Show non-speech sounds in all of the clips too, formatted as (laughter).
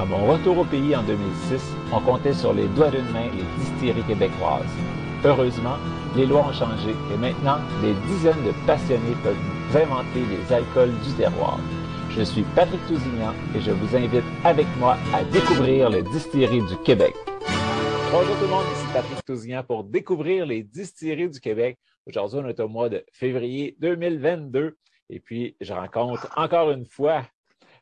À mon retour au pays en 2006, on comptait sur les doigts d'une main les distilleries québécoises. Heureusement, les lois ont changé et maintenant, des dizaines de passionnés peuvent inventer les alcools du terroir. Je suis Patrick Tousignan et je vous invite avec moi à découvrir les distilleries du Québec. Bonjour tout le monde, ici Patrick Tousignan pour découvrir les distilleries du Québec. Aujourd'hui, on est au mois de février 2022 et puis je rencontre encore une fois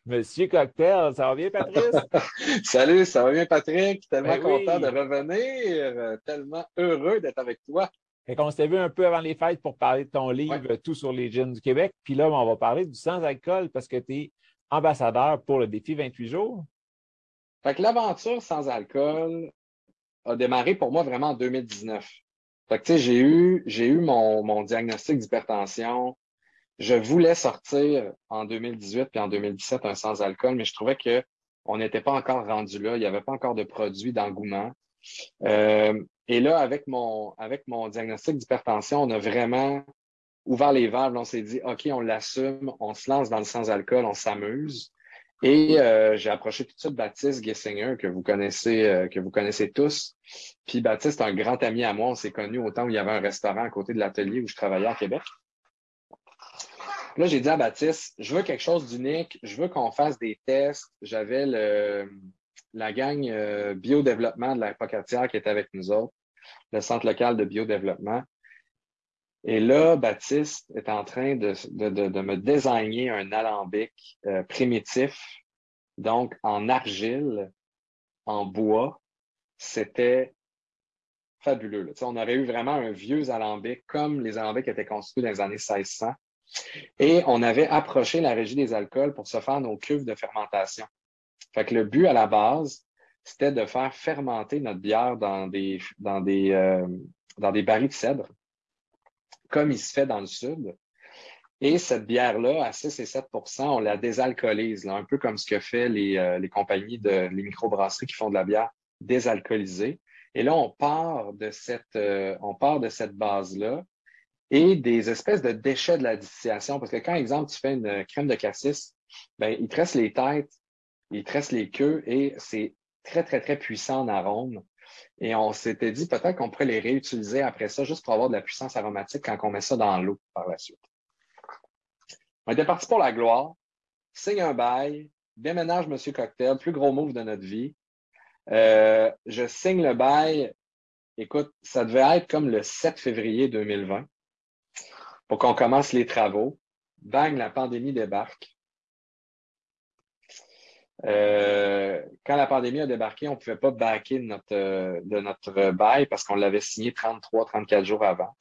Monsieur Cocktail. Ça va bien, Patrice? (laughs) Salut, ça va bien, Patrick? Tellement Ben oui. content de revenir, euh, tellement heureux d'être avec toi. Fait qu'on s'était vu un peu avant les fêtes pour parler de ton livre Tout sur les gins du Québec. Puis là, on va parler du sans-alcool parce que tu es ambassadeur pour le défi 28 jours. Fait que l'aventure sans alcool a démarré pour moi vraiment en 2019. Fait que tu sais, j'ai eu, j'ai eu mon, mon diagnostic d'hypertension. Je voulais sortir en 2018 puis en 2017 un sans-alcool, mais je trouvais que on n'était pas encore rendu là. Il n'y avait pas encore de produits d'engouement. Euh, et là, avec mon, avec mon diagnostic d'hypertension, on a vraiment ouvert les valves. On s'est dit, OK, on l'assume, on se lance dans le sans-alcool, on s'amuse. Et euh, j'ai approché tout de suite Baptiste Gessinger, que vous connaissez, euh, que vous connaissez tous. Puis Baptiste un grand ami à moi. On s'est connus au temps où il y avait un restaurant à côté de l'atelier où je travaillais à Québec. Là, j'ai dit à Baptiste, je veux quelque chose d'unique, je veux qu'on fasse des tests. J'avais la gang euh, biodéveloppement de la Pocatière qui était avec nous autres, le centre local de biodéveloppement. Et là, Baptiste est en train de, me désigner un alambic euh, primitif, donc en argile, en bois. C'était fabuleux. On aurait eu vraiment un vieux alambic comme les alambics étaient construits dans les années 1600. Et on avait approché la régie des alcools pour se faire nos cuves de fermentation. Le but à la base, c'était de faire fermenter notre bière dans des, dans des, euh, dans des barils de cèdre, comme il se fait dans le sud. Et cette bière-là, à 6 et 7% on la désalcoolise, là, un peu comme ce que fait les, euh, les compagnies de les microbrasseries qui font de la bière désalcoolisée. Et là, on part de cette, euh, on part de cette base-là et des espèces de déchets de la distillation. Parce que quand, exemple, tu fais une crème de cassis, ben, il te reste les têtes, il te reste les queues et c'est très, très, très puissant en arôme. Et on s'était dit peut-être qu'on pourrait les réutiliser après ça, juste pour avoir de la puissance aromatique quand on met ça dans l'eau par la suite. On était parti pour la gloire, signe un bail, déménage Monsieur Cocktail, plus gros move de notre vie. Euh, je signe le bail. Écoute, ça devait être comme le 7 février 2020 pour qu'on commence les travaux. Bang, la pandémie débarque. Euh, quand la pandémie a débarqué, on ne pouvait pas backer de notre, euh, de notre bail parce qu'on l'avait signé 33, 34 jours avant.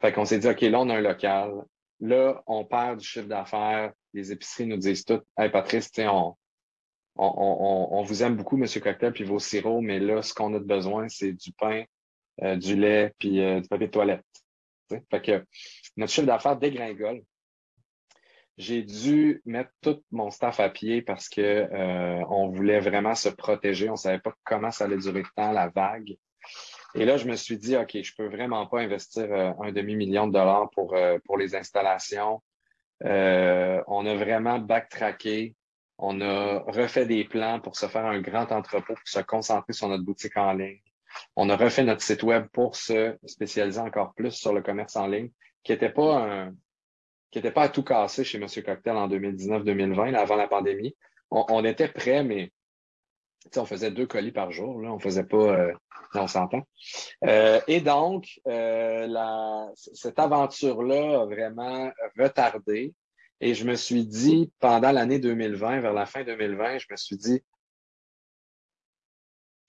Fait qu'on s'est dit, OK, là, on a un local. Là, on perd du chiffre d'affaires. Les épiceries nous disent tout, Hey, Patrice, on, on, on, on vous aime beaucoup, Monsieur Cocktail, puis vos sirops, mais là, ce qu'on a besoin, c'est du pain, euh, du lait, puis euh, du papier de toilette. Fait que notre chiffre d'affaires dégringole. J'ai dû mettre tout mon staff à pied parce que euh, on voulait vraiment se protéger. On savait pas comment ça allait durer le temps, la vague. Et là, je me suis dit, OK, je peux vraiment pas investir euh, un demi-million de dollars pour, euh, pour les installations. Euh, on a vraiment backtracké. On a refait des plans pour se faire un grand entrepôt, pour se concentrer sur notre boutique en ligne. On a refait notre site web pour se spécialiser encore plus sur le commerce en ligne, qui n'était pas à tout casser chez Monsieur Cocktail en 2019-2020, là, avant la pandémie. On, était prêts, mais on faisait deux colis par jour. Là. On faisait pas, euh, on s'entend. Euh, et donc, euh, cette aventure-là a vraiment retardé. Et je me suis dit, pendant l'année 2020, vers la fin 2020, je me suis dit,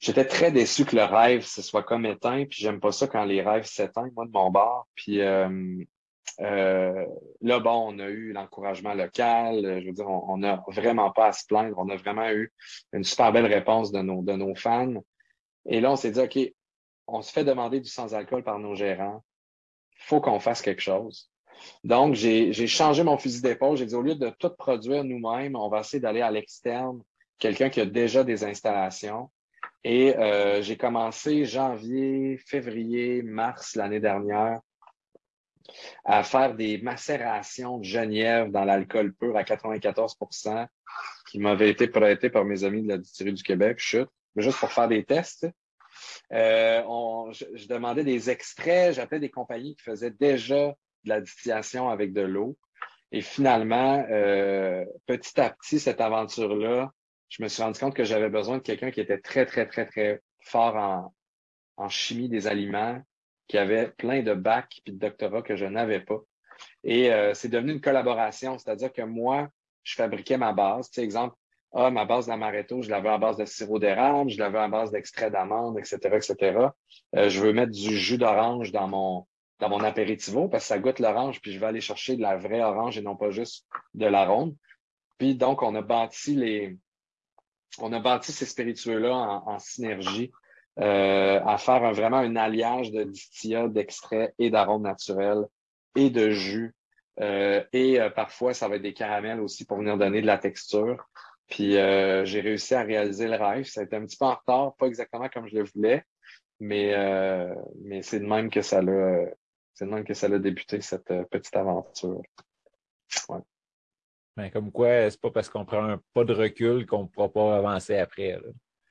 j'étais très déçu que le rêve se soit comme éteint, puis j'aime pas ça quand les rêves s'éteignent, moi, de mon bord. Puis euh, euh, là, bon, on a eu l'encouragement local. Je veux dire, on n'a vraiment pas à se plaindre. On a vraiment eu une super belle réponse de nos, de nos fans. Et là, on s'est dit, OK, on se fait demander du sans-alcool par nos gérants. Faut qu'on fasse quelque chose. Donc, j'ai changé mon fusil d'épaule. J'ai dit, au lieu de tout produire nous-mêmes, on va essayer d'aller à l'externe, quelqu'un qui a déjà des installations. Et euh, j'ai commencé janvier, février, mars l'année dernière à faire des macérations de genièvre dans l'alcool pur à 94% qui m'avaient été prêtés par mes amis de la distillerie du Québec, chute, mais juste pour faire des tests. Euh, on, je, demandais des extraits, j'appelais des compagnies qui faisaient déjà de la distillation avec de l'eau. Et finalement, euh, petit à petit, cette aventure-là, je me suis rendu compte que j'avais besoin de quelqu'un qui était très, très, très, très fort en, en chimie des aliments, qui avait plein de bacs et de doctorats que je n'avais pas. Et euh, c'est devenu une collaboration, c'est-à-dire que moi, je fabriquais ma base. Tu sais, exemple, ah, ma base d'amaretto, je l'avais à base de sirop d'érable, je l'avais à base d'extrait d'amande, etc., etc. Euh, je veux mettre du jus d'orange dans mon dans mon apéritivo parce que ça goûte l'orange, puis je vais aller chercher de la vraie orange et non pas juste de la ronde. Puis donc, on a bâti les on a bâti ces spiritueux-là en, synergie euh, à faire vraiment un alliage de distillat, d'extrait et d'arômes naturels et de jus. Euh, et euh, parfois, ça va être des caramels aussi pour venir donner de la texture. Puis j'ai réussi à réaliser le rêve. Ça a été un petit peu en retard, pas exactement comme je le voulais, mais, c'est de même que ça l'a c'est de même que ça a débuté, cette petite aventure. Ben, comme quoi, c'est pas parce qu'on prend un pas de recul qu'on ne pourra pas avancer après.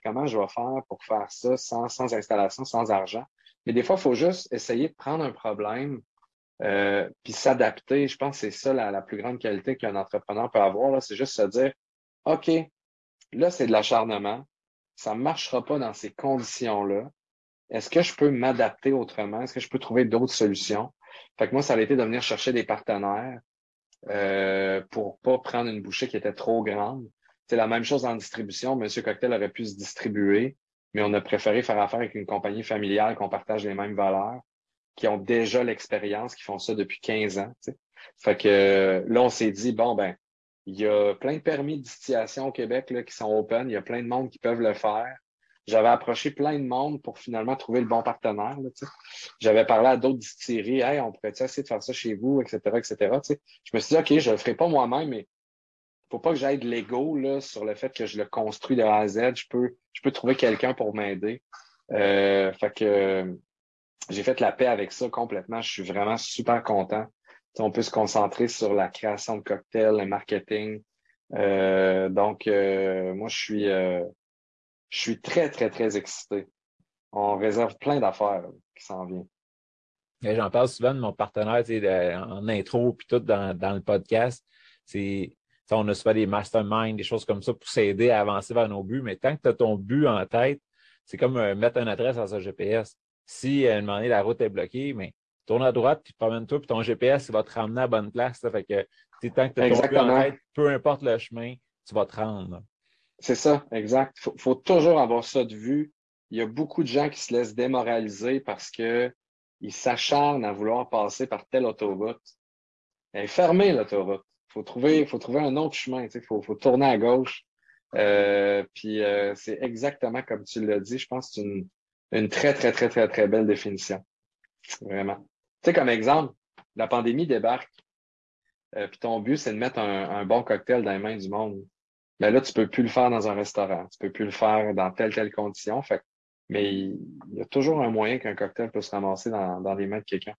Comment je vais faire pour faire ça sans, sans installation, sans argent? Mais des fois, il faut juste essayer de prendre un problème euh, puis s'adapter. Je pense que c'est ça la, la, plus grande qualité qu'un entrepreneur peut avoir. C'est juste se dire, OK, là, c'est de l'acharnement. Ça ne marchera pas dans ces conditions-là. Est-ce que je peux m'adapter autrement? Est-ce que je peux trouver d'autres solutions? Fait que moi, ça a été de venir chercher des partenaires euh, pour pas prendre une bouchée qui était trop grande. C'est la même chose en distribution. Monsieur Cocktail aurait pu se distribuer, mais on a préféré faire affaire avec une compagnie familiale qu'on partage les mêmes valeurs, qui ont déjà l'expérience, qui font ça depuis 15 ans. Fait que là, on s'est dit, bon, ben, il y a plein de permis de distillation au Québec là, qui sont open. Il y a plein de monde qui peuvent le faire. J'avais approché plein de monde pour finalement trouver le bon partenaire. J'avais parlé à d'autres distilleries. Hey, on pourrait essayer de faire ça chez vous, etc., etc. Je me suis dit, OK, je le ferai pas moi-même, mais faut pas que j'aille de l'ego sur le fait que je le construis de A à Z. Je peux, je peux trouver quelqu'un pour m'aider. Euh, fait que j'ai fait la paix avec ça complètement. Je suis vraiment super content. on peut se concentrer sur la création de cocktails, le marketing. Euh, donc, euh, moi, je suis, je suis très, très, très excité. On réserve plein d'affaires qui s'en viennent. J'en parle souvent de mon partenaire en intro puis tout dans, dans le podcast. C'est on a souvent des masterminds, des choses comme ça pour s'aider à avancer vers nos buts, mais tant que tu as ton but en tête, c'est comme euh, mettre une adresse dans sa GPS. Si à un moment donné, la route est bloquée, mais tourne à droite, puis promène-toi, puis ton GPS il va te ramener à la bonne place. Ça fait que tant que tu as ton but en tête, peu importe le chemin, tu vas te rendre. C'est ça, exact. Il faut, toujours avoir ça de vue. Il y a beaucoup de gens qui se laissent démoraliser parce que ils s'acharnent à vouloir passer par telle autoroute. Elle est fermée, l'autoroute faut trouver, faut trouver un autre chemin. Il faut, faut tourner à gauche. Euh, puis euh, c'est exactement comme tu l'as dit. Je pense que c'est une, une très, très, très, très, très belle définition. Vraiment. Tu sais, comme exemple, la pandémie débarque. Euh, puis ton but, c'est de mettre un, un, bon cocktail dans les mains du monde. Mais là, tu peux plus le faire dans un restaurant. Tu peux plus le faire dans telle, telle condition. Fait, mais il, y a toujours un moyen qu'un cocktail peut se ramasser dans, dans les mains de quelqu'un.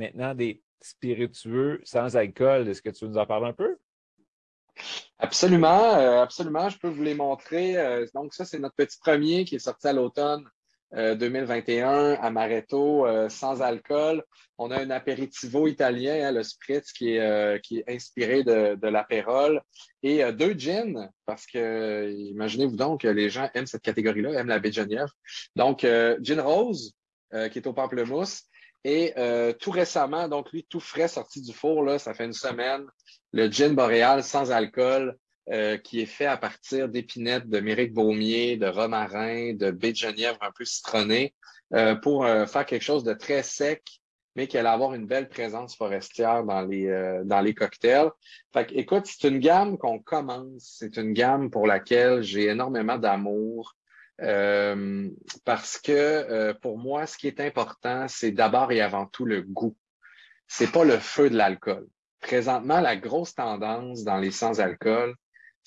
Maintenant, des, spiritueux sans alcool. Est-ce que tu veux nous en parler un peu? Absolument, euh, absolument. Je peux vous les montrer. Euh, donc, ça, c'est notre petit premier qui est sorti à l'automne 2021 Amaretto sans alcool. On a un aperitivo italien, hein, le spritz, qui est, qui est inspiré de, de l'apérole. Et deux gins, parce que imaginez-vous donc les gens aiment cette catégorie-là, aiment la baie Donc, gin rose, qui est au pamplemousse. Et tout récemment, donc lui, tout frais, sorti du four, là, ça fait une semaine, le gin boréal sans alcool, euh, qui est fait à partir d'épinettes de méric baumier, de romarin, de baie de genièvre un peu citronné, euh, pour euh, faire quelque chose de très sec, mais qui allait avoir une belle présence forestière dans les, dans les cocktails. Fait que, écoute, c'est une gamme qu'on commence, c'est une gamme pour laquelle j'ai énormément d'amour. parce que pour moi, ce qui est important, c'est d'abord et avant tout le goût. C'est pas le feu de l'alcool. Présentement, la grosse tendance dans les sans-alcool,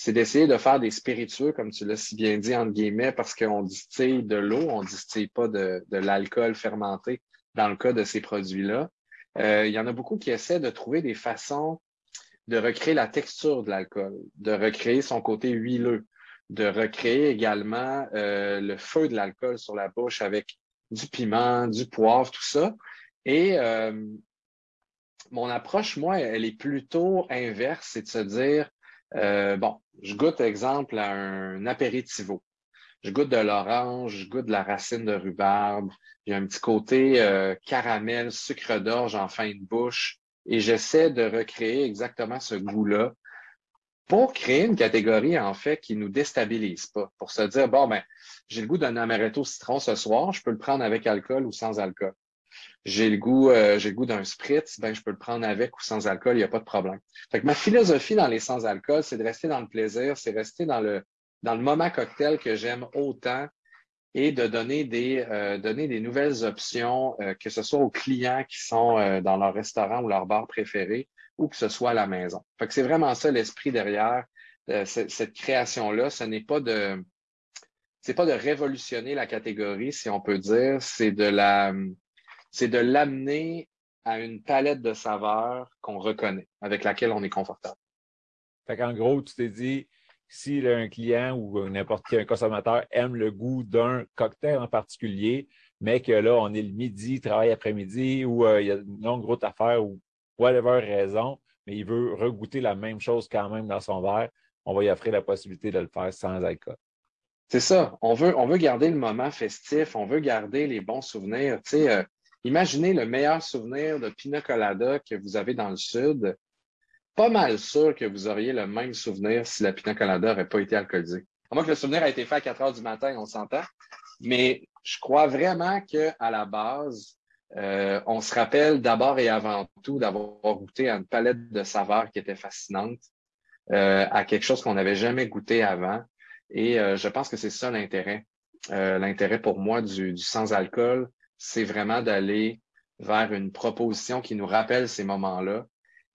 c'est d'essayer de faire des spiritueux, comme tu l'as si bien dit, entre guillemets, parce qu'on distille de l'eau, on distille pas de, de l'alcool fermenté dans le cas de ces produits-là. Euh, il y en a beaucoup qui essaient de trouver des façons de recréer la texture de l'alcool, de recréer son côté huileux, de recréer également euh, le feu de l'alcool sur la bouche avec du piment, du poivre, tout ça. Et euh, mon approche, moi, elle est plutôt inverse, c'est de se dire, euh, bon, je goûte, exemple, à un apéritivo. Je goûte de l'orange, je goûte de la racine de rhubarbe. A un petit côté euh, caramel, sucre d'orge en fin de bouche. Et j'essaie de recréer exactement ce goût-là pour créer une catégorie, en fait, qui nous déstabilise pas. Pour se dire, bon, ben, j'ai le goût d'un amaretto citron ce soir, je peux le prendre avec alcool ou sans alcool j'ai le goût, euh, j'ai le goût d'un spritz, ben je peux le prendre avec ou sans alcool, il n'y a pas de problème. Fait que ma philosophie dans les sans alcool, c'est de rester dans le plaisir, c'est rester dans le dans le moment cocktail que j'aime autant et de donner des euh, donner des nouvelles options, euh, que ce soit aux clients qui sont dans leur restaurant ou leur bar préféré, ou que ce soit à la maison. Fait que c'est vraiment ça l'esprit derrière cette, création là. Ce n'est pas de c'est pas de révolutionner la catégorie, si on peut dire, c'est de la c'est de l'amener à une palette de saveurs qu'on reconnaît, avec laquelle on est confortable. Fait qu'en gros, tu t'es dit, si un client ou n'importe qui, un consommateur aime le goût d'un cocktail en particulier, mais que là, on est le midi, travail après-midi, ou euh, il y a une longue route à faire, ou whatever raison, mais il veut regoûter la même chose quand même dans son verre, on va y offrir la possibilité de le faire sans alcool. C'est ça. On veut, on veut garder le moment festif, on veut garder les bons souvenirs. Tu sais, euh, Imaginez le meilleur souvenir de Pina Colada que vous avez dans le Sud. Pas mal sûr que vous auriez le même souvenir si la Pina Colada n'aurait pas été alcoolisée. À moins que le souvenir a été fait à 4 heures du matin, on s'entend. Mais je crois vraiment qu'à la base, euh, on se rappelle d'abord et avant tout d'avoir goûté à une palette de saveurs qui était fascinante, euh, à quelque chose qu'on n'avait jamais goûté avant. Et euh, je pense que c'est ça l'intérêt. l'intérêt pour moi du sans-alcool, c'est vraiment d'aller vers une proposition qui nous rappelle ces moments-là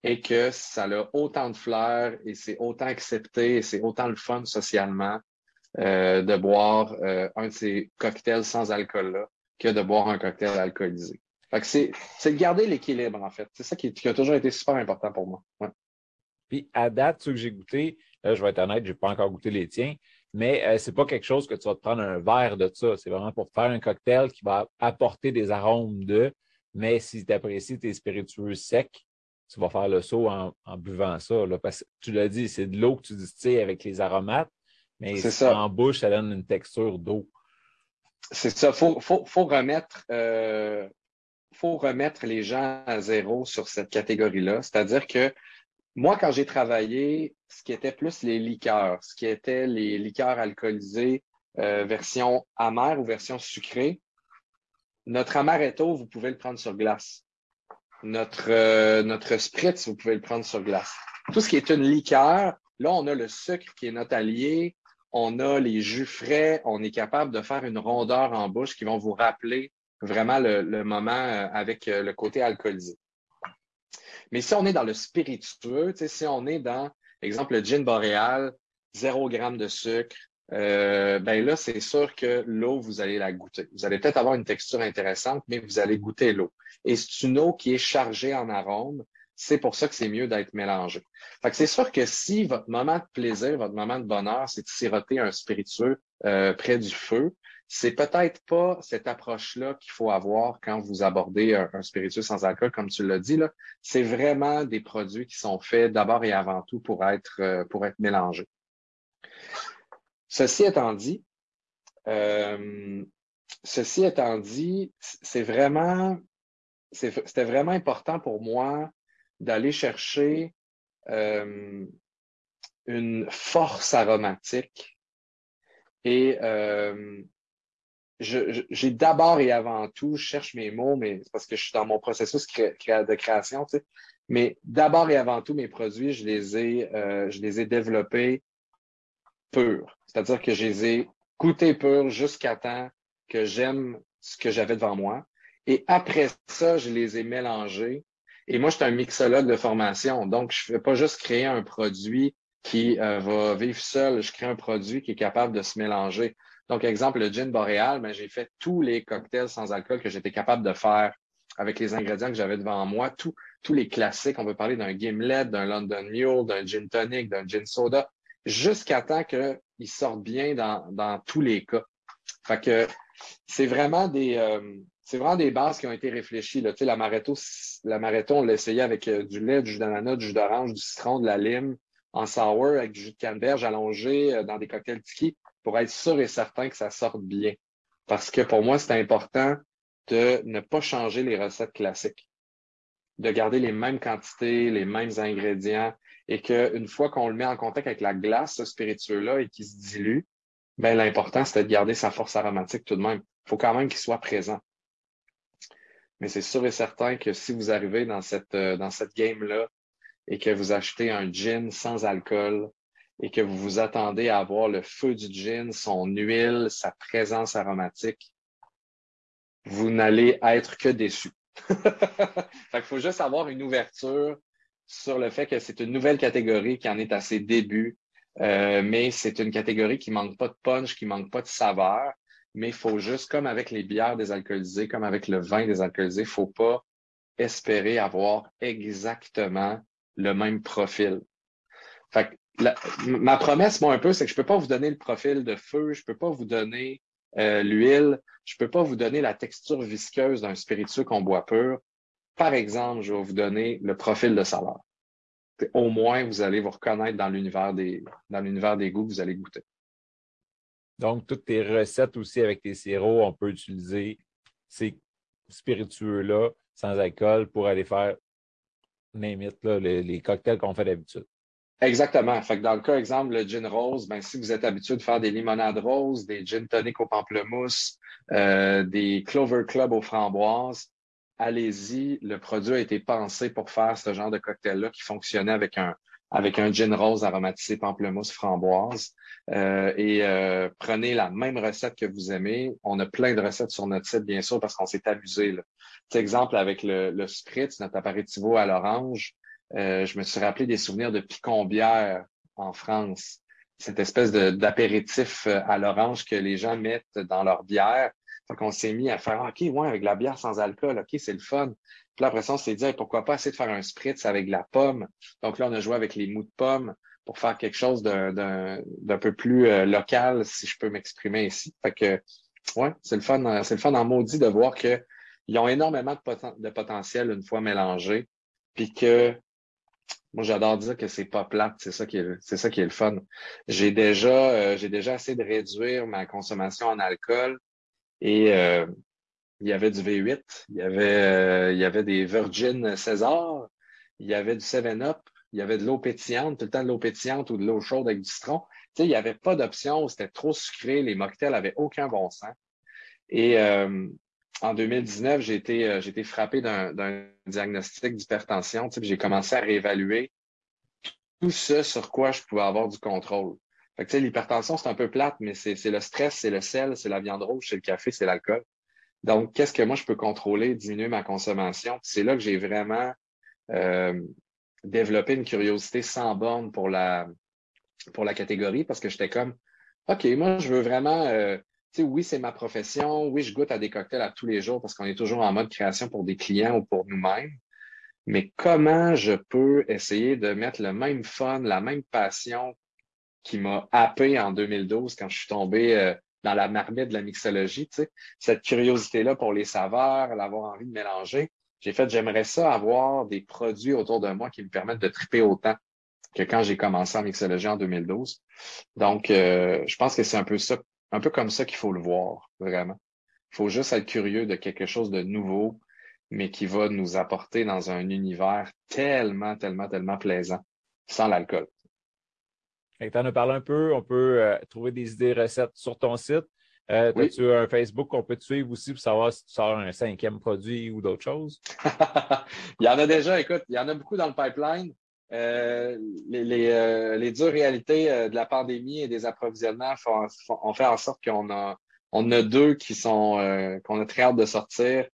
et que ça a autant de fleurs et c'est autant accepté et c'est autant le fun socialement euh, de boire euh, un de ces cocktails sans alcool-là que de boire un cocktail alcoolisé. Fait que c'est, de garder l'équilibre, en fait. C'est ça qui, a toujours été super important pour moi. Puis à date, ceux que j'ai goûté, là, je vais être honnête, j'ai pas encore goûté les tiens, mais ce euh, c'est pas quelque chose que tu vas te prendre un verre de ça. C'est vraiment pour faire un cocktail qui va apporter des arômes de. Mais si tu apprécies tes spiritueux secs, tu vas faire le saut en, buvant ça. Là, parce que tu l'as dit, c'est de l'eau que tu distilles avec les aromates, mais ça. en bouche, ça donne une texture d'eau. C'est ça. Faut, faut, faut remettre, euh, faut remettre les gens à zéro sur cette catégorie-là. C'est-à-dire que moi, quand j'ai travaillé, ce qui était plus les liqueurs, ce qui était les liqueurs alcoolisées, euh, version amère ou version sucrée, notre amaretto, vous pouvez le prendre sur glace. Notre, euh, notre spritz, vous pouvez le prendre sur glace. Tout ce qui est une liqueur, là, on a le sucre qui est notre allié, on a les jus frais, on est capable de faire une rondeur en bouche qui vont vous rappeler vraiment le, le moment euh, avec le côté alcoolisé. Mais si on est dans le spiritueux, si on est dans, exemple, le gin boréal, zéro gramme de sucre, euh, ben là, c'est sûr que l'eau, vous allez la goûter. Vous allez peut-être avoir une texture intéressante, mais vous allez goûter l'eau. Et c'est une eau qui est chargée en arômes. C'est pour ça que c'est mieux d'être mélangé. Fait que c'est sûr que si votre moment de plaisir, votre moment de bonheur, c'est de siroter un spiritueux euh, près du feu, c'est peut-être pas cette approche-là qu'il faut avoir quand vous abordez un, spiritueux sans alcool, comme tu l'as dit. C'est vraiment des produits qui sont faits d'abord et avant tout pour être, euh, pour être mélangés. Ceci étant dit, euh, ceci étant dit, c'est vraiment, c'était vraiment important pour moi d'aller chercher euh, une force aromatique et euh, j'ai d'abord et avant tout, je cherche mes mots, mais c'est parce que je suis dans mon processus de création, tu sais, mais d'abord et avant tout, mes produits, je les ai, euh, je les ai développés purs. C'est-à-dire que je les ai goûtés purs jusqu'à temps que j'aime ce que j'avais devant moi. Et après ça, je les ai mélangés. Et moi, je suis un mixologue de formation. Donc, je ne fais pas juste créer un produit qui euh, va vivre seul. Je crée un produit qui est capable de se mélanger. Donc, exemple, le gin boréal, ben, j'ai fait tous les cocktails sans alcool que j'étais capable de faire avec les ingrédients que j'avais devant moi, tous les classiques. On peut parler d'un Gimlet, d'un London Mule, d'un gin tonic, d'un gin soda, jusqu'à temps qu'ils sortent bien dans, dans tous les cas. Fait que c'est vraiment des euh, c'est vraiment des bases qui ont été réfléchies. Là. Tu sais, la maréto, la on l'a essayé avec euh, du lait, du jus d'ananas, du jus d'orange, du citron, de la lime, en sour, avec du jus de canneberge allongé euh, dans des cocktails tiki pour être sûr et certain que ça sorte bien. Parce que pour moi, c'est important de ne pas changer les recettes classiques, de garder les mêmes quantités, les mêmes ingrédients, et qu'une fois qu'on le met en contact avec la glace, ce spiritueux-là, et qu'il se dilue, ben l'important, c'est de garder sa force aromatique tout de même. Il faut quand même qu'il soit présent. Mais c'est sûr et certain que si vous arrivez dans cette, euh, dans cette game-là et que vous achetez un gin sans alcool, et que vous vous attendez à avoir le feu du gin, son huile, sa présence aromatique, vous n'allez être que déçu. (laughs) Il faut juste avoir une ouverture sur le fait que c'est une nouvelle catégorie qui en est à ses débuts, euh, mais c'est une catégorie qui manque pas de punch, qui manque pas de saveur, mais il faut juste, comme avec les bières désalcoolisées, comme avec le vin désalcoolisé, il faut pas espérer avoir exactement le même profil. Fait ma promesse, moi, un peu, c'est que je peux pas vous donner le profil de feu, je peux pas vous donner euh, l'huile, je peux pas vous donner la texture visqueuse d'un spiritueux qu'on boit pur. Par exemple, je vais vous donner le profil de saveur. Au moins, vous allez vous reconnaître dans l'univers des, dans l'univers des goûts que vous allez goûter. Donc, toutes tes recettes aussi avec tes sirops, on peut utiliser ces spiritueux-là sans alcool pour aller faire, les cocktails qu'on fait d'habitude. Exactement. Fait que dans le cas, exemple, le gin rose, ben, si vous êtes habitué de faire des limonades roses, des gin tonic au pamplemousse, euh, des clover club aux framboises, allez-y. Le produit a été pensé pour faire ce genre de cocktail-là qui fonctionnait avec un, avec un gin rose aromatisé pamplemousse framboise. Euh, et euh, prenez la même recette que vous aimez. On a plein de recettes sur notre site, bien sûr, parce qu'on s'est amusé. Là. exemple, avec le, le spritz, notre aperitivo à l'orange, euh, je me suis rappelé des souvenirs de picombière en France. Cette espèce d'apéritif euh, à l'orange que les gens mettent dans leur bière. Fait qu'on s'est mis à faire, OK, ouais, avec la bière sans alcool, OK, c'est le fun. Puis là, après ça, on s'est dit, pourquoi pas essayer de faire un spritz avec la pomme. Donc là, on a joué avec les mous de pomme pour faire quelque chose d'un peu plus euh, local, si je peux m'exprimer ici. Fait que, ouais, c'est le fun, c'est le fun en maudit de voir qu'ils ont énormément de, de potentiel une fois mélangés, puis que moi, j'adore dire que c'est pas plate, c'est ça qui est, c'est ça qui est le fun. J'ai déjà, euh, j'ai déjà essayé de réduire ma consommation en alcool et euh, il y avait du V8, il y avait, euh, il y avait des Virgin César, il y avait du 7-Up, il y avait de l'eau pétillante, tout le temps de l'eau pétillante ou de l'eau chaude avec du citron. Tu sais, il n'y avait pas d'option, c'était trop sucré, les mocktails avaient aucun bon sens. Et en 2019, j'ai été, euh, été frappé d'un diagnostic d'hypertension. J'ai commencé à réévaluer tout ce sur quoi je pouvais avoir du contrôle. L'hypertension, c'est un peu plate, mais c'est le stress, c'est le sel, c'est la viande rouge, c'est le café, c'est l'alcool. Donc, qu'est-ce que moi je peux contrôler, diminuer ma consommation? C'est là que j'ai vraiment euh, développé une curiosité sans borne pour la pour la catégorie parce que j'étais comme OK, moi, je veux vraiment euh, oui, c'est ma profession, oui, je goûte à des cocktails à tous les jours parce qu'on est toujours en mode création pour des clients ou pour nous-mêmes. Mais comment je peux essayer de mettre le même fun, la même passion qui m'a happé en 2012 quand je suis tombé euh, dans la marmite de la mixologie, cette curiosité-là pour les saveurs, l'avoir envie de mélanger. J'ai fait, j'aimerais ça avoir des produits autour de moi qui me permettent de triper autant que quand j'ai commencé en mixologie en 2012. Donc, euh, je pense que c'est un peu ça, un peu comme ça qu'il faut le voir, vraiment. Il faut juste être curieux de quelque chose de nouveau, mais qui va nous apporter dans un univers tellement, tellement, tellement plaisant, sans l'alcool. Tu en as parlé un peu, on peut euh, trouver des idées recettes sur ton site. Euh, tu as un Facebook qu'on peut te suivre aussi pour savoir si tu sors un cinquième produit ou d'autres choses? (laughs) il y en a déjà, écoute, il y en a beaucoup dans le pipeline. Euh, les, les, euh, les, dures réalités de la pandémie et des approvisionnements ont fait en sorte qu'on a, on a deux qui sont qu'on a très hâte de sortir.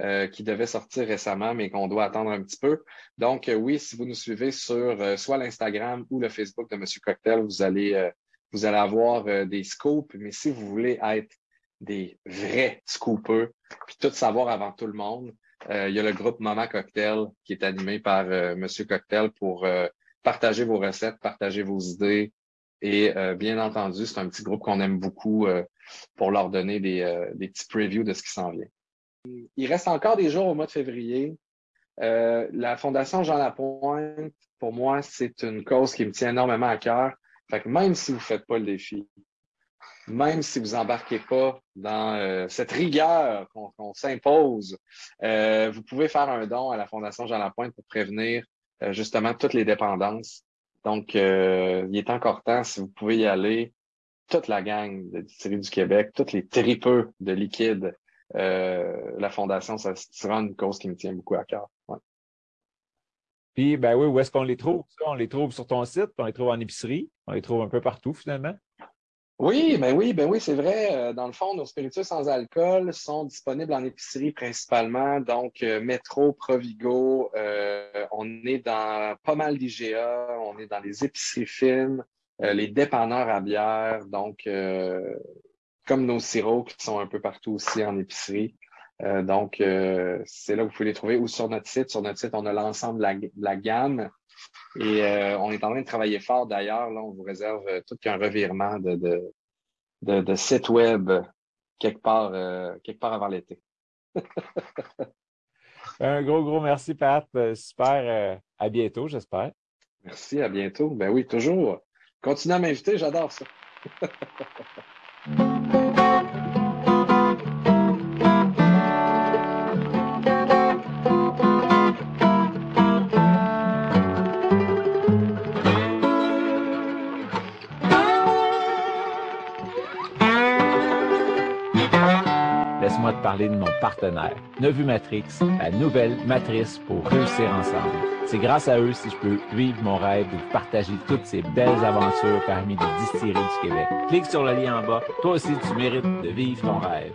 Euh, qui devait sortir récemment, mais qu'on doit attendre un petit peu. Donc, euh, oui, si vous nous suivez sur euh, soit l'Instagram ou le Facebook de Monsieur Cocktail, vous allez, vous allez avoir des scoops. Mais si vous voulez être des vrais scoopers, puis tout savoir avant tout le monde, il y a le groupe Mama Cocktail qui est animé par Monsieur Cocktail pour partager vos recettes, partager vos idées. Et bien entendu, c'est un petit groupe qu'on aime beaucoup pour leur donner des, des petits previews de ce qui s'en vient. Il reste encore des jours au mois de février. Euh, la Fondation Jean Lapointe, pour moi, c'est une cause qui me tient énormément à cœur. Fait que même si vous ne faites pas le défi, même si vous embarquez pas dans euh, cette rigueur qu'on s'impose, euh, vous pouvez faire un don à la Fondation Jean Lapointe pour prévenir justement toutes les dépendances. Donc, il est encore temps, si vous pouvez y aller, toute la gang de distilleries du Québec, tous les tripeux de liquide euh, la fondation, ça sera une cause qui me tient beaucoup à cœur. Puis, ben oui, où est-ce qu'on les trouve? On les trouve sur ton site, on les trouve en épicerie, on les trouve un peu partout finalement. Oui, ben oui, ben oui, c'est vrai. Euh, dans le fond, nos spiritueux sans alcool sont disponibles en épicerie principalement. Donc, euh, Métro, Provigo, on est dans pas mal d'IGA, on est dans les épiceries fines, les dépanneurs à bière. Donc, comme nos sirops qui sont un peu partout aussi en épicerie. Euh, donc, euh, c'est là que vous pouvez les trouver ou sur notre site. Sur notre site, on a l'ensemble de, la, gamme. Et euh, on est en train de travailler fort d'ailleurs. Là, on vous réserve tout qu'un revirement de, de, de, site web quelque part, quelque part avant l'été. (laughs) un gros, gros merci, Pat. Super. à bientôt, j'espère. Merci, à bientôt. Ben oui, toujours. Continuez à m'inviter, j'adore ça. (laughs) parler de mon partenaire, Nevu Matrix, la nouvelle matrice pour réussir ensemble. C'est grâce à eux si je peux vivre mon rêve de partager toutes ces belles aventures parmi les distilleries du Québec. Clique sur le lien en bas. Toi aussi, tu mérites de vivre ton rêve.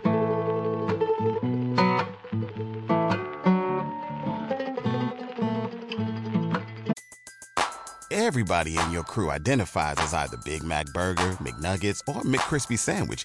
Everybody in your crew identifies as either Big Mac Burger, McNuggets, or McCrispy Sandwich.